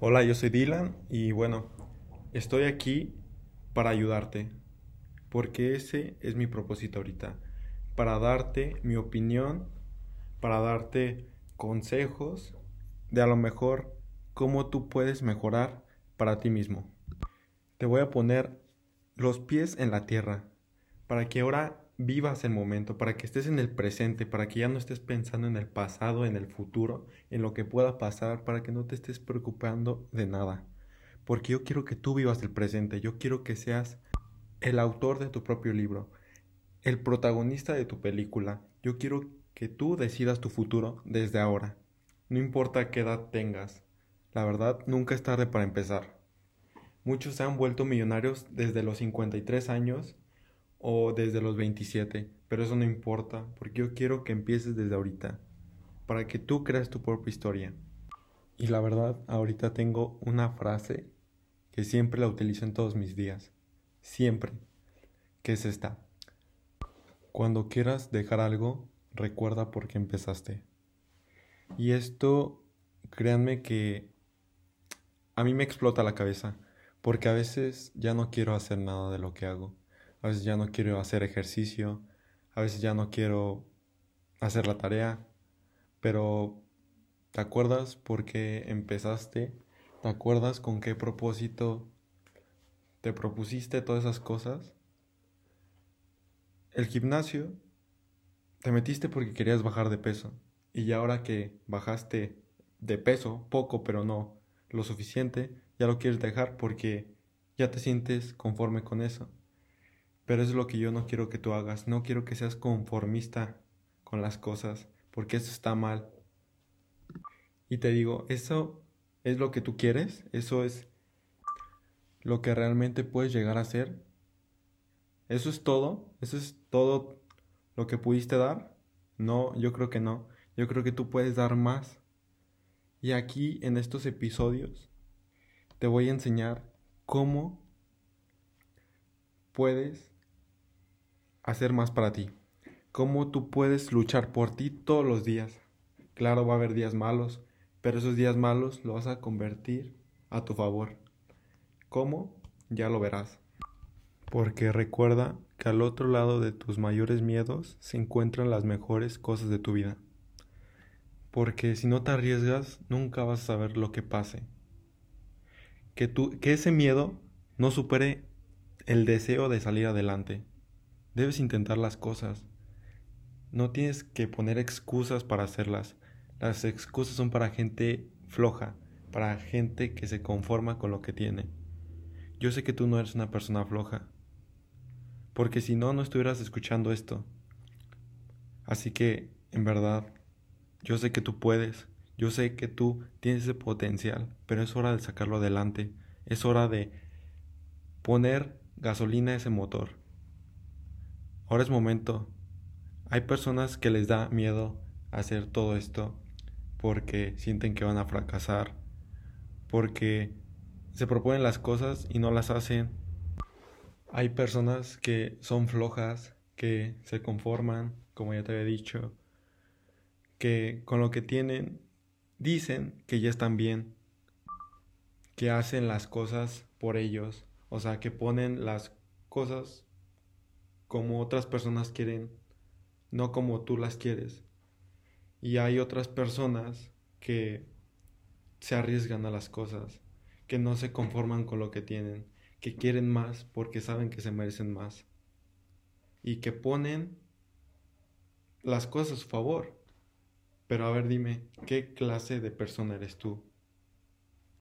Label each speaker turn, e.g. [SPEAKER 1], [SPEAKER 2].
[SPEAKER 1] Hola, yo soy Dylan y bueno, estoy aquí para ayudarte, porque ese es mi propósito ahorita, para darte mi opinión, para darte consejos de a lo mejor cómo tú puedes mejorar para ti mismo. Te voy a poner los pies en la tierra, para que ahora vivas el momento, para que estés en el presente, para que ya no estés pensando en el pasado, en el futuro, en lo que pueda pasar, para que no te estés preocupando de nada. Porque yo quiero que tú vivas el presente, yo quiero que seas el autor de tu propio libro, el protagonista de tu película. Yo quiero que tú decidas tu futuro desde ahora. No importa qué edad tengas. La verdad, nunca es tarde para empezar. Muchos se han vuelto millonarios desde los 53 años o desde los 27, pero eso no importa, porque yo quiero que empieces desde ahorita, para que tú creas tu propia historia. Y la verdad, ahorita tengo una frase que siempre la utilizo en todos mis días, siempre, que es esta. Cuando quieras dejar algo, recuerda por qué empezaste. Y esto, créanme que a mí me explota la cabeza, porque a veces ya no quiero hacer nada de lo que hago a veces ya no quiero hacer ejercicio, a veces ya no quiero hacer la tarea, pero ¿te acuerdas por qué empezaste? ¿Te acuerdas con qué propósito te propusiste todas esas cosas? El gimnasio te metiste porque querías bajar de peso y ya ahora que bajaste de peso, poco pero no lo suficiente, ya lo quieres dejar porque ya te sientes conforme con eso. Pero es lo que yo no quiero que tú hagas. No quiero que seas conformista con las cosas, porque eso está mal. Y te digo, eso es lo que tú quieres, eso es lo que realmente puedes llegar a ser. Eso es todo, eso es todo lo que pudiste dar. No, yo creo que no. Yo creo que tú puedes dar más. Y aquí en estos episodios te voy a enseñar cómo puedes hacer más para ti. Cómo tú puedes luchar por ti todos los días. Claro, va a haber días malos, pero esos días malos los vas a convertir a tu favor. ¿Cómo? Ya lo verás. Porque recuerda que al otro lado de tus mayores miedos se encuentran las mejores cosas de tu vida. Porque si no te arriesgas, nunca vas a saber lo que pase. Que, tú, que ese miedo no supere el deseo de salir adelante. Debes intentar las cosas. No tienes que poner excusas para hacerlas. Las excusas son para gente floja, para gente que se conforma con lo que tiene. Yo sé que tú no eres una persona floja, porque si no, no estuvieras escuchando esto. Así que, en verdad, yo sé que tú puedes, yo sé que tú tienes ese potencial, pero es hora de sacarlo adelante, es hora de poner gasolina a ese motor. Ahora es momento. Hay personas que les da miedo hacer todo esto porque sienten que van a fracasar, porque se proponen las cosas y no las hacen. Hay personas que son flojas, que se conforman, como ya te había dicho, que con lo que tienen dicen que ya están bien, que hacen las cosas por ellos, o sea, que ponen las cosas como otras personas quieren, no como tú las quieres. Y hay otras personas que se arriesgan a las cosas, que no se conforman con lo que tienen, que quieren más porque saben que se merecen más. Y que ponen las cosas a su favor. Pero a ver, dime, ¿qué clase de persona eres tú?